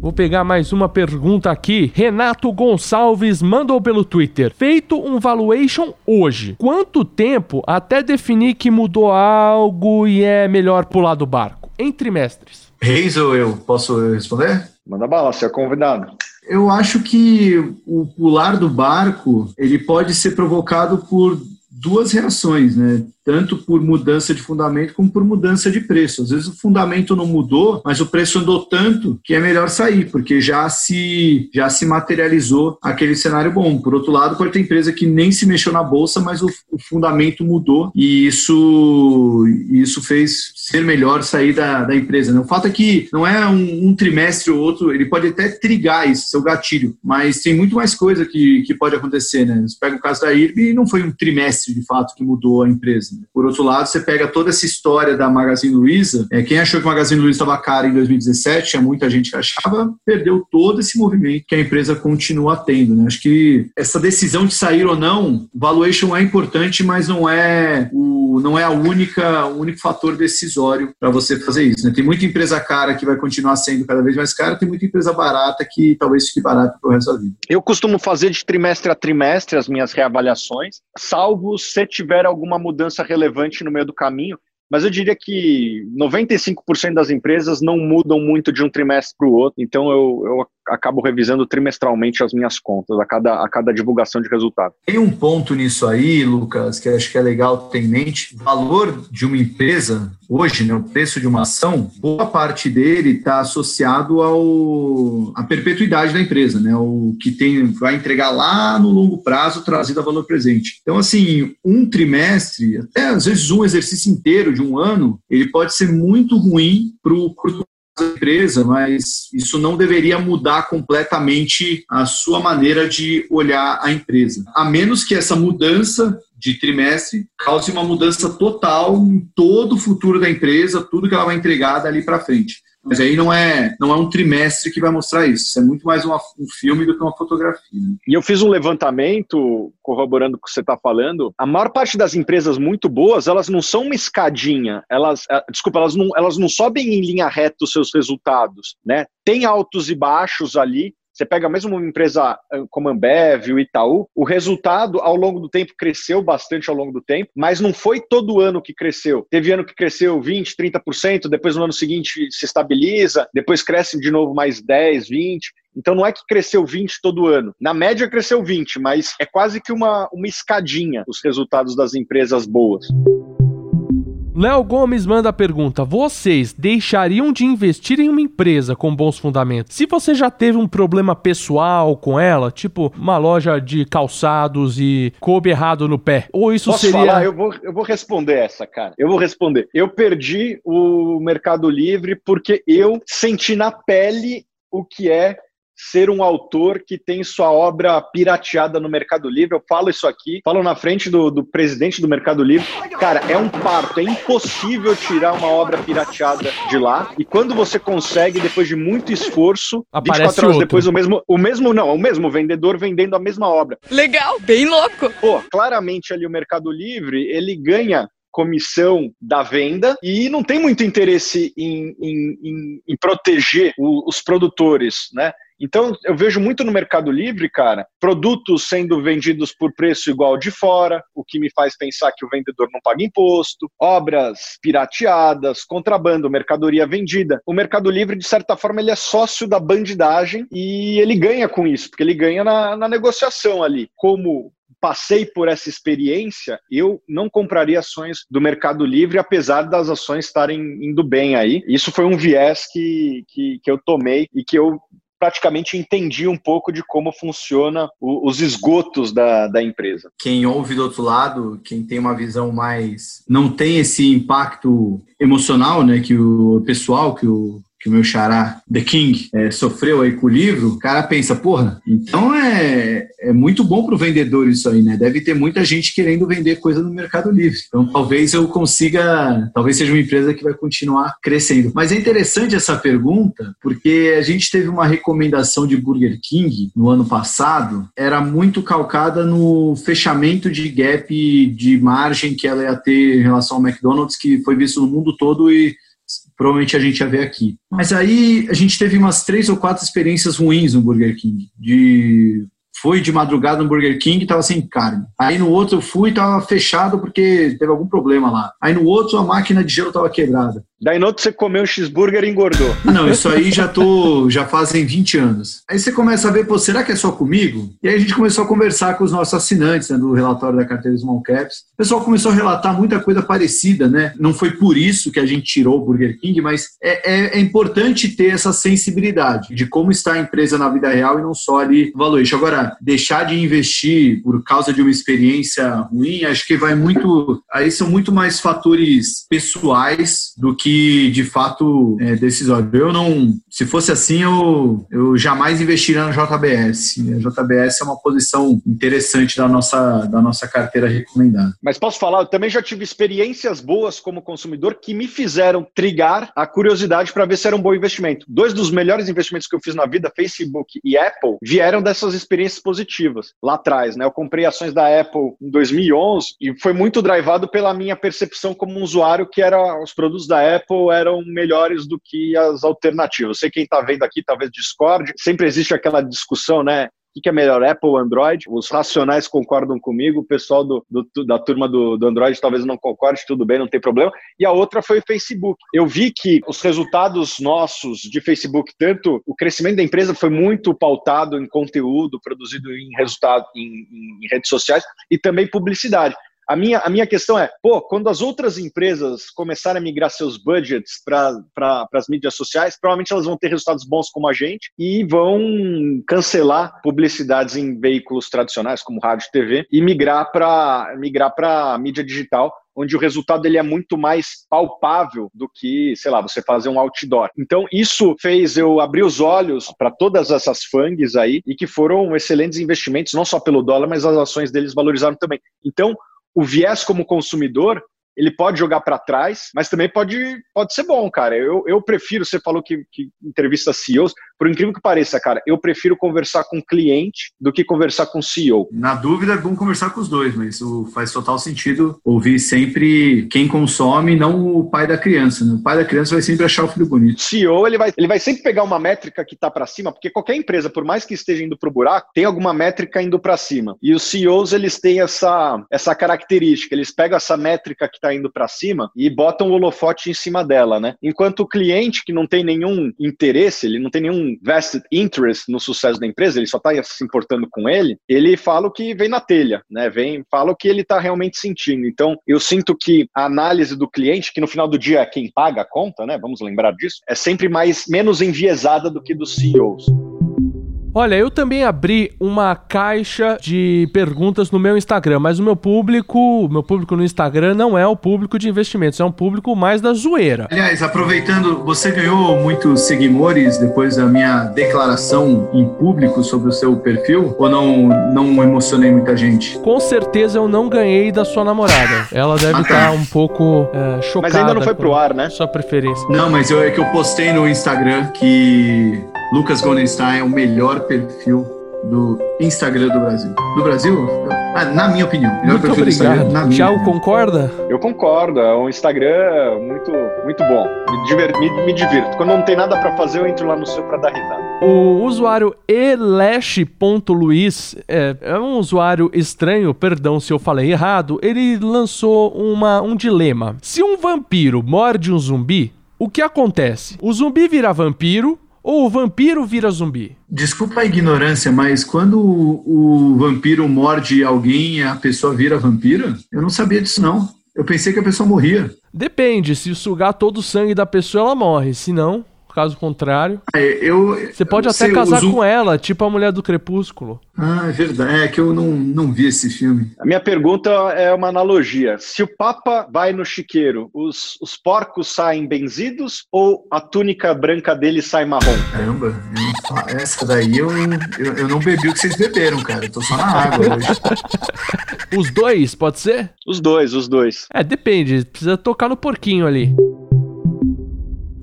Vou pegar mais uma pergunta aqui. Renato Gonçalves mandou pelo Twitter. Feito um valuation hoje, quanto tempo até definir que mudou algo e é melhor pular do barco? Em trimestres. Reis ou eu? Posso responder? Manda bala, você é convidado. Eu acho que o pular do barco ele pode ser provocado por duas reações, né? Tanto por mudança de fundamento como por mudança de preço. Às vezes o fundamento não mudou, mas o preço andou tanto que é melhor sair, porque já se já se materializou aquele cenário bom. Por outro lado, pode ter empresa que nem se mexeu na bolsa, mas o, o fundamento mudou e isso isso fez ser melhor sair da, da empresa. Né? O fato é que não é um, um, trimestre ou outro, ele pode até trigar isso, seu gatilho, mas tem muito mais coisa que, que pode acontecer. Né? Você pega o caso da IRB e não foi um trimestre de fato que mudou a empresa. Por outro lado, você pega toda essa história da Magazine Luiza, é, quem achou que a Magazine Luiza estava cara em 2017, tinha muita gente que achava, perdeu todo esse movimento que a empresa continua tendo. Né? Acho que essa decisão de sair ou não, valuation é importante, mas não é o, não é a única, o único fator decisório para você fazer isso. Né? Tem muita empresa cara que vai continuar sendo cada vez mais cara, tem muita empresa barata que talvez fique barata para o resto da vida. Eu costumo fazer de trimestre a trimestre as minhas reavaliações, salvo se tiver alguma mudança relevante no meio do caminho, mas eu diria que 95% das empresas não mudam muito de um trimestre para o outro, então eu, eu acabo revisando trimestralmente as minhas contas a cada, a cada divulgação de resultado. Tem um ponto nisso aí, Lucas, que acho que é legal ter em mente. O valor de uma empresa, hoje, né, o preço de uma ação, boa parte dele está associado ao à perpetuidade da empresa, né? O que tem vai entregar lá no longo prazo trazido a valor presente. Então, assim, um trimestre, até às vezes um exercício inteiro de um ano, ele pode ser muito ruim para o curto empresa, mas isso não deveria mudar completamente a sua maneira de olhar a empresa. A menos que essa mudança de trimestre cause uma mudança total em todo o futuro da empresa, tudo que ela vai entregar dali para frente. Mas aí não é, não é um trimestre que vai mostrar isso. Isso é muito mais uma, um filme do que uma fotografia. E eu fiz um levantamento, corroborando o que você está falando. A maior parte das empresas muito boas, elas não são uma escadinha. Elas, eh, desculpa, elas não, elas não sobem em linha reta os seus resultados. Né? Tem altos e baixos ali, você pega mesmo uma empresa ah, como a Ambev, o Itaú, o resultado ao longo do tempo cresceu bastante ao longo do tempo, mas não foi todo ano que cresceu. Teve ano que cresceu 20, 30%, depois no ano seguinte se estabiliza, depois cresce de novo mais 10, 20. Então não é que cresceu 20 todo ano. Na média cresceu 20, mas é quase que uma, uma escadinha os resultados das empresas boas. Léo Gomes manda a pergunta: Vocês deixariam de investir em uma empresa com bons fundamentos se você já teve um problema pessoal com ela, tipo uma loja de calçados e coube errado no pé? Ou isso Posso seria. Falar? Eu, vou, eu vou responder essa, cara. Eu vou responder. Eu perdi o Mercado Livre porque eu senti na pele o que é ser um autor que tem sua obra pirateada no Mercado Livre. Eu falo isso aqui, falo na frente do, do presidente do Mercado Livre. Cara, é um parto, é impossível tirar uma obra pirateada de lá. E quando você consegue, depois de muito esforço, Aparece 24 horas outro. depois, o mesmo, o mesmo, não, o mesmo vendedor vendendo a mesma obra. Legal, bem louco. Pô, claramente ali o Mercado Livre, ele ganha comissão da venda e não tem muito interesse em, em, em, em proteger o, os produtores, né? Então, eu vejo muito no Mercado Livre, cara, produtos sendo vendidos por preço igual de fora, o que me faz pensar que o vendedor não paga imposto, obras pirateadas, contrabando, mercadoria vendida. O Mercado Livre, de certa forma, ele é sócio da bandidagem e ele ganha com isso, porque ele ganha na, na negociação ali. Como passei por essa experiência, eu não compraria ações do Mercado Livre, apesar das ações estarem indo bem aí. Isso foi um viés que, que, que eu tomei e que eu praticamente entendi um pouco de como funciona o, os esgotos da, da empresa. Quem ouve do outro lado, quem tem uma visão mais. não tem esse impacto emocional, né, que o pessoal, que o que o meu xará, The King, é, sofreu aí com o livro, o cara pensa, porra, então é, é muito bom para o vendedor isso aí, né? Deve ter muita gente querendo vender coisa no Mercado Livre. Então talvez eu consiga, talvez seja uma empresa que vai continuar crescendo. Mas é interessante essa pergunta, porque a gente teve uma recomendação de Burger King no ano passado, era muito calcada no fechamento de gap de margem que ela ia ter em relação ao McDonald's, que foi visto no mundo todo e provavelmente a gente ia ver aqui. Mas aí a gente teve umas três ou quatro experiências ruins no Burger King, de Fui de madrugada no Burger King e tava sem carne. Aí no outro eu fui e tava fechado porque teve algum problema lá. Aí no outro a máquina de gelo tava quebrada. Daí no outro você comeu um cheeseburger e engordou. Não, isso aí já tô, já fazem 20 anos. Aí você começa a ver, pô, será que é só comigo? E aí a gente começou a conversar com os nossos assinantes né, do relatório da carteira Small Caps. O pessoal começou a relatar muita coisa parecida, né? Não foi por isso que a gente tirou o Burger King, mas é, é, é importante ter essa sensibilidade de como está a empresa na vida real e não só ali no valuation. Agora, deixar de investir por causa de uma experiência ruim, acho que vai muito. Aí são muito mais fatores pessoais do que de fato é decisório. Eu não, se fosse assim, eu, eu jamais investiria na JBS. A JBS é uma posição interessante da nossa, da nossa carteira recomendada. Mas posso falar, eu também já tive experiências boas como consumidor que me fizeram trigar a curiosidade para ver se era um bom investimento. Dois dos melhores investimentos que eu fiz na vida, Facebook e Apple, vieram dessas experiências positivas lá atrás. Né? Eu comprei ações da Apple em 2011 e foi muito drivado pela minha percepção como um usuário que era os produtos da Apple eram melhores do que as alternativas. Sei quem está vendo aqui talvez discorde. Sempre existe aquela discussão, né? O que é melhor, Apple ou Android? Os racionais concordam comigo, o pessoal do, do da turma do, do, Android talvez não concorde, tudo bem, não tem problema. E a outra foi o Facebook. Eu vi que os resultados nossos de Facebook, tanto o crescimento da empresa foi muito pautado em conteúdo produzido em resultado em, em redes sociais e também publicidade. A minha, a minha questão é, pô, quando as outras empresas começarem a migrar seus budgets para pra, as mídias sociais, provavelmente elas vão ter resultados bons como a gente e vão cancelar publicidades em veículos tradicionais, como rádio e TV, e migrar para migrar a mídia digital, onde o resultado ele é muito mais palpável do que, sei lá, você fazer um outdoor. Então, isso fez eu abrir os olhos para todas essas FANGs aí e que foram excelentes investimentos, não só pelo dólar, mas as ações deles valorizaram também. Então, o viés como consumidor ele pode jogar para trás, mas também pode, pode ser bom, cara. Eu, eu prefiro, você falou que, que entrevista CEOs, por incrível que pareça, cara, eu prefiro conversar com cliente do que conversar com CEO. Na dúvida, é bom conversar com os dois, mas isso faz total sentido ouvir sempre quem consome, não o pai da criança. Né? O pai da criança vai sempre achar o filho bonito. CEO, ele vai, ele vai sempre pegar uma métrica que está para cima, porque qualquer empresa, por mais que esteja indo para o buraco, tem alguma métrica indo para cima. E os CEOs, eles têm essa, essa característica, eles pegam essa métrica que está indo para cima e botam o holofote em cima dela, né? Enquanto o cliente que não tem nenhum interesse, ele não tem nenhum vested interest no sucesso da empresa, ele só está se importando com ele, ele fala o que vem na telha, né? Vem, fala o que ele está realmente sentindo. Então, eu sinto que a análise do cliente, que no final do dia é quem paga a conta, né? Vamos lembrar disso, é sempre mais menos enviesada do que dos CEOs. Olha, eu também abri uma caixa de perguntas no meu Instagram, mas o meu público, o meu público no Instagram não é o público de investimentos, é um público mais da zoeira. Aliás, aproveitando, você ganhou muitos seguidores depois da minha declaração em público sobre o seu perfil? Ou não, não emocionei muita gente? Com certeza eu não ganhei da sua namorada. Ela deve estar ah, tá. um pouco é, chocada. Mas ainda não foi pro ar, né? Sua preferência. Não, mas eu, é que eu postei no Instagram que Lucas Goldenstein é o melhor perfil do Instagram do Brasil. Do Brasil? Ah, na minha opinião. Melhor muito obrigado. Na Thiago, concorda? Eu concordo. É um Instagram muito, muito bom. Me, diver, me, me divirto. Quando não tem nada para fazer, eu entro lá no seu para dar risada. O usuário elesh.luiz é, é um usuário estranho, perdão se eu falei errado. Ele lançou uma, um dilema. Se um vampiro morde um zumbi, o que acontece? O zumbi vira vampiro ou o vampiro vira zumbi? Desculpa a ignorância, mas quando o, o vampiro morde alguém, a pessoa vira vampira? Eu não sabia disso, não. Eu pensei que a pessoa morria. Depende, se sugar todo o sangue da pessoa, ela morre. Se não, caso contrário. É, eu, Você pode eu até sei, casar com ela, tipo a mulher do Crepúsculo. Ah, é verdade. É que eu não, não vi esse filme. A minha pergunta é uma analogia. Se o Papa vai no chiqueiro, os, os porcos saem benzidos ou a túnica branca dele sai marrom? Caramba, eu não fa- essa daí eu, eu, eu não bebi o que vocês beberam, cara. Eu tô só na água hoje. Os dois, pode ser? Os dois, os dois. É, depende. Precisa tocar no porquinho ali.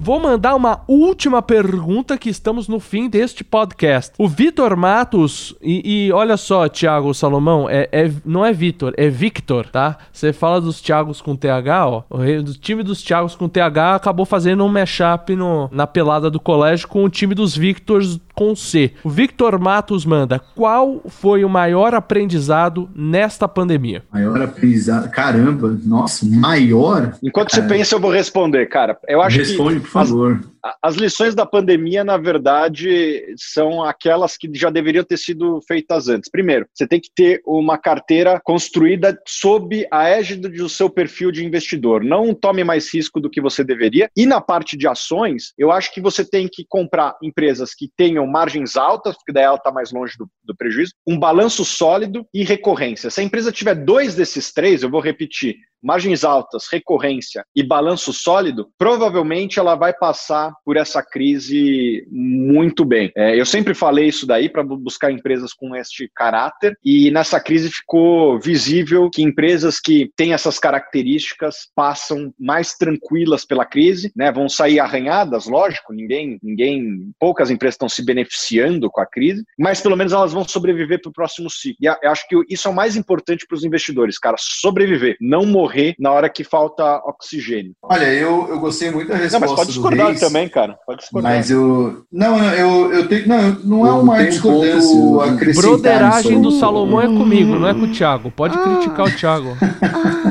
Vou mandar uma última pergunta que estamos no fim deste podcast. O Vitor Matos, e, e olha só, Thiago Salomão, é, é- não é Vitor, é Victor, tá? Você fala dos Thiagos com TH, ó. O rei- do time dos Thiagos com TH acabou fazendo um mashup no, na pelada do colégio com o time dos Victors com C. O Victor Matos manda: qual foi o maior aprendizado nesta pandemia? Maior aprendizado. Caramba, nossa, maior? Enquanto você É. pensa, eu vou responder, cara. Eu acho Responde, que a- as lições da pandemia, na verdade, são aquelas que já deveriam ter sido feitas antes. Primeiro, você tem que ter uma carteira construída sob a égide do seu perfil de investidor. Não tome mais risco do que você deveria. E na parte de ações, eu acho que você tem que comprar empresas que tenham margens altas, porque daí ela está mais longe do, do prejuízo, um balanço sólido e recorrência. Se a empresa tiver dois desses três, eu vou repetir, margens altas, recorrência e balanço sólido, provavelmente ela vai passar por essa crise muito bem. É, eu sempre falei isso daí para buscar empresas com este caráter e nessa crise ficou visível que empresas que têm essas características passam mais tranquilas pela crise, né? Vão sair arranhadas, lógico, ninguém, ninguém, poucas empresas estão se beneficiando com a crise, mas pelo menos elas vão sobreviver para o próximo ciclo. E a- eu acho que isso é o mais importante para os investidores, cara, sobreviver, não morrer na hora que falta oxigênio. Olha, eu, eu gostei muito da Não, resposta mas pode do discordar Reis, também, cara. Pode discordar. Mas eu... Não, eu, eu tenho... Não, não é uma um discordância acrescentar Broderagem do. Salomão é comigo, não é com o Thiago. Pode criticar o Thiago.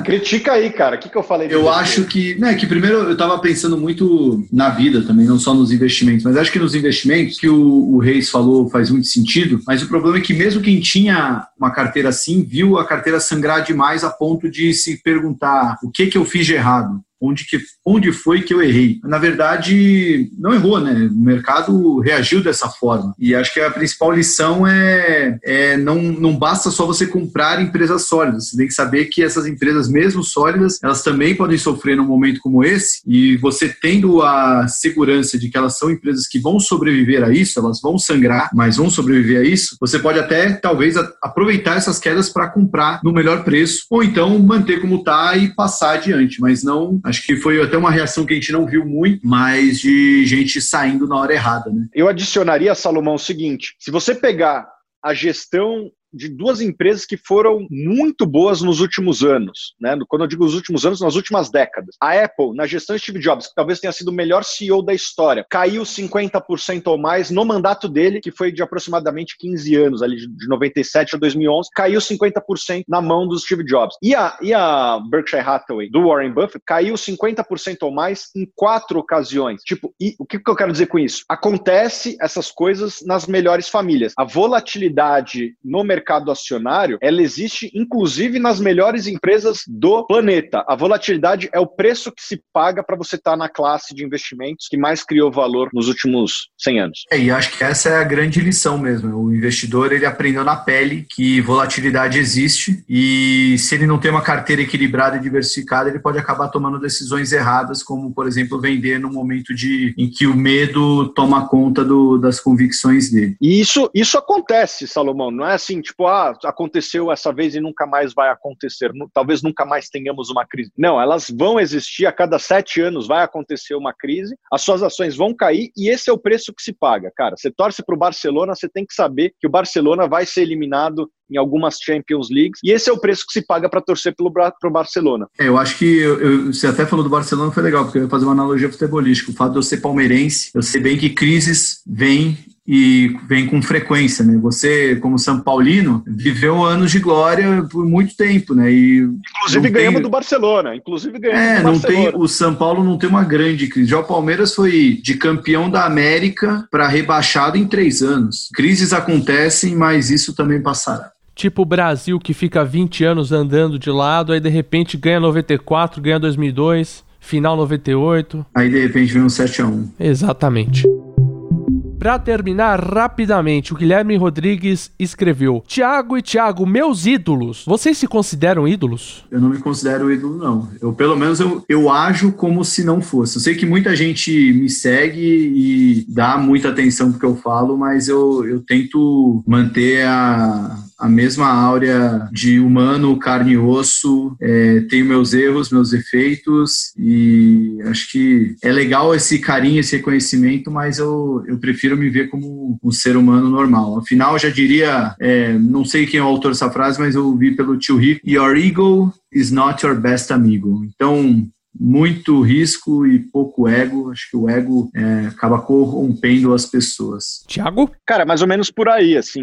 Critica aí, cara. O que, que eu falei? Eu acho que, né, que primeiro eu estava pensando muito na vida também, não só nos investimentos, mas acho que nos investimentos, que o, o Reis falou faz muito sentido, mas o problema é que mesmo quem tinha uma carteira assim, viu a carteira sangrar demais a ponto de se perguntar o que que eu fiz de errado. Onde, que, onde foi que eu errei? Na verdade, não errou, né? O mercado reagiu dessa forma. E acho que a principal lição é, é não, não basta só você comprar empresas sólidas. Você tem que saber que essas empresas, mesmo sólidas, elas também podem sofrer num momento como esse. E você tendo a segurança de que elas são empresas que vão sobreviver a isso, elas vão sangrar, mas vão sobreviver a isso, você pode até, talvez, aproveitar essas quedas para comprar no melhor preço, ou então manter como está e passar adiante. Mas não, acho que foi até uma reação que a gente não viu muito, mas de gente saindo na hora errada, né? Eu adicionaria, Salomão, o seguinte: se você pegar a gestão de duas empresas que foram muito boas nos últimos anos, né? Quando eu digo os últimos anos, nas últimas décadas. A Apple, na gestão de Steve Jobs, que talvez tenha sido o melhor CEO da história, caiu 50% ou mais no mandato dele, que foi de aproximadamente 15 anos, ali de 97 a 2011, caiu 50% na mão do Steve Jobs. E a, e a Berkshire Hathaway, do Warren Buffett, caiu 50% ou mais em quatro ocasiões. Tipo, e o que, que eu quero dizer com isso? Acontece essas coisas nas melhores famílias. A volatilidade no mercado acionário, ela existe inclusive nas melhores empresas do planeta. A volatilidade é o preço que se paga para você estar na classe de investimentos que mais criou valor nos últimos 100 anos. É, e acho que essa é a grande lição mesmo. O investidor ele aprendeu na pele que volatilidade existe e se ele não tem uma carteira equilibrada e diversificada, ele pode acabar tomando decisões erradas, como por exemplo vender no momento de em que o medo toma conta do, das convicções dele. E isso, isso acontece, Salomão. Não é assim, tipo, ah, aconteceu essa vez e nunca mais vai acontecer. Talvez nunca mais tenhamos uma crise. Não, elas vão existir. A cada sete anos vai acontecer uma crise. As suas ações vão cair e esse é o preço que se paga, cara. Você torce para o Barcelona, você tem que saber que o Barcelona vai ser eliminado em algumas Champions Leagues e esse é o preço que se paga para torcer pelo pro Barcelona. É, eu acho que eu- eu- você até falou do Barcelona, foi legal, porque eu ia fazer uma analogia futebolística. O fato de eu ser palmeirense, eu sei bem que crises vêm e vêm com frequência, né? Você, como São Paulino, viveu anos de glória por muito tempo, né? E Inclusive ganhamos tem- do Barcelona. Inclusive ganhamos É, do não Barcelona. tem. O São Paulo não tem uma grande crise. Já o Palmeiras foi de campeão da América para rebaixado em três anos. Crises acontecem, mas isso também passará. Tipo o Brasil que fica 20 anos andando de lado, aí de repente ganha 94, ganha 2002, final 98. Aí de repente vem um 7x1. Exatamente. Para terminar rapidamente, o Guilherme Rodrigues escreveu: Tiago e Tiago, meus ídolos. Vocês se consideram ídolos? Eu não me considero ídolo, não. Eu, pelo menos, eu, eu ajo como se não fosse. Eu sei que muita gente me segue e dá muita atenção pro que eu falo, mas eu, eu tento manter a, a mesma áurea de humano, carne e osso. É, tenho meus erros, meus defeitos e acho que é legal esse carinho, esse reconhecimento, mas eu, eu prefiro me ver como um ser humano normal. Afinal, já diria, é, não sei quem é o autor dessa frase, mas eu ouvi pelo tio Rico, Your ego is not your best amigo. Então, muito risco e pouco ego. Acho que o ego é, acaba corrompendo as pessoas. Tiago? Cara, mais ou menos por aí, assim,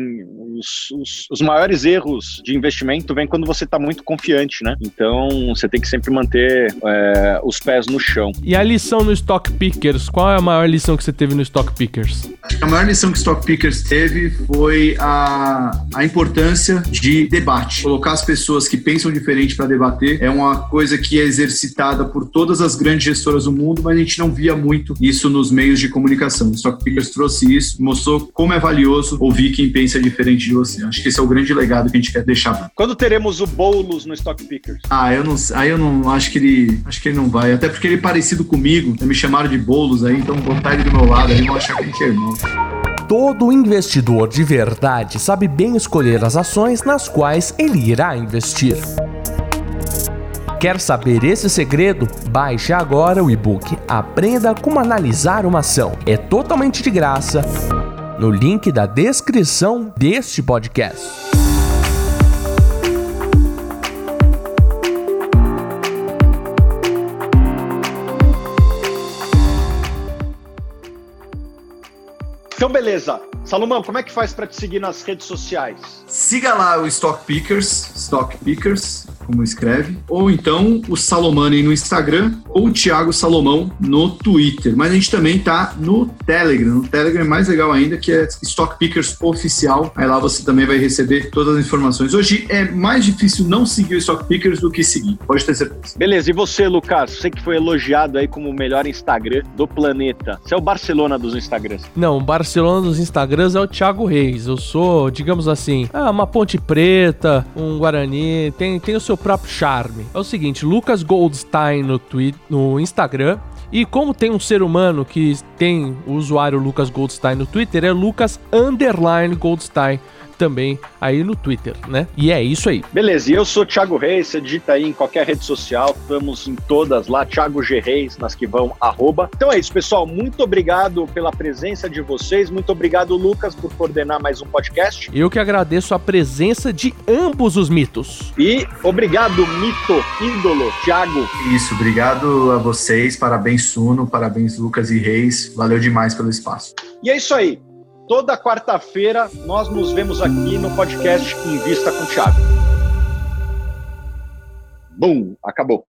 os, os, os maiores erros de investimento vêm quando você está muito confiante, né? Então, você tem que sempre manter é, os pés no chão. E a lição no Stock Pickers? Qual é a maior lição que você teve no Stock Pickers? Acho que a maior lição que o Stock Pickers teve foi a, a importância de debate. Colocar as pessoas que pensam diferente para debater é uma coisa que é exercitada por todas as grandes gestoras do mundo, mas a gente não via muito isso nos meios de comunicação. O Stock Pickers trouxe isso, mostrou como é valioso ouvir quem pensa diferente de você. Acho que esse é o grande legado que a gente quer deixar. Quando teremos o Boulos no Stock Pickers? Ah, eu não, aí eu não acho que ele, acho que ele não vai, até porque ele é parecido comigo. Me chamaram de Boulos aí, então botar ele do meu lado aí vão achar que a gente é irmão. Todo investidor de verdade sabe bem escolher as ações nas quais ele irá investir. Quer saber esse segredo? Baixe agora o e-book Aprenda como analisar uma ação. É totalmente de graça no link da descrição deste podcast. Então, beleza. Salomão, como é que faz para te seguir nas redes sociais? Siga lá o Stock Pickers, Stock Pickers, como escreve, ou então o Salomani no Instagram ou o Thiago Salomão no Twitter. Mas a gente também tá no Telegram. No Telegram é mais legal ainda, que é Stock Pickers Oficial. Aí lá você também vai receber todas as informações. Hoje é mais difícil não seguir o Stock Pickers do que seguir, pode ter certeza. Beleza, e você, Lucas? Você que foi elogiado aí como o melhor Instagram do planeta. Você é o Barcelona dos Instagrams. Não, o Barcelona dos Instagrams é o Thiago Reis. Eu sou, digamos assim, ah, uma ponte preta, um Guarani, tem, tem o seu próprio charme. É o seguinte, Lucas Goldstein no, Twitter, no Instagram. E como tem um ser humano que tem o usuário Lucas Goldstein no Twitter, é Lucas Underline Goldstein também aí no Twitter, né? E é isso aí. Beleza, e eu sou Thiago Reis, você digita aí em qualquer rede social, estamos em todas lá, Thiago G Reis, nas que vão, arroba. Então é isso, pessoal, muito obrigado pela presença de vocês, muito obrigado, Lucas, por coordenar mais um podcast. Eu que agradeço a presença de ambos os mitos. E obrigado, mito, ídolo, Thiago. Isso, obrigado a vocês, parabéns Suno, parabéns Lucas e Reis, valeu demais pelo espaço. E é isso aí. Toda quarta-feira nós nos vemos aqui no podcast Invista com Thiago. Bum, acabou.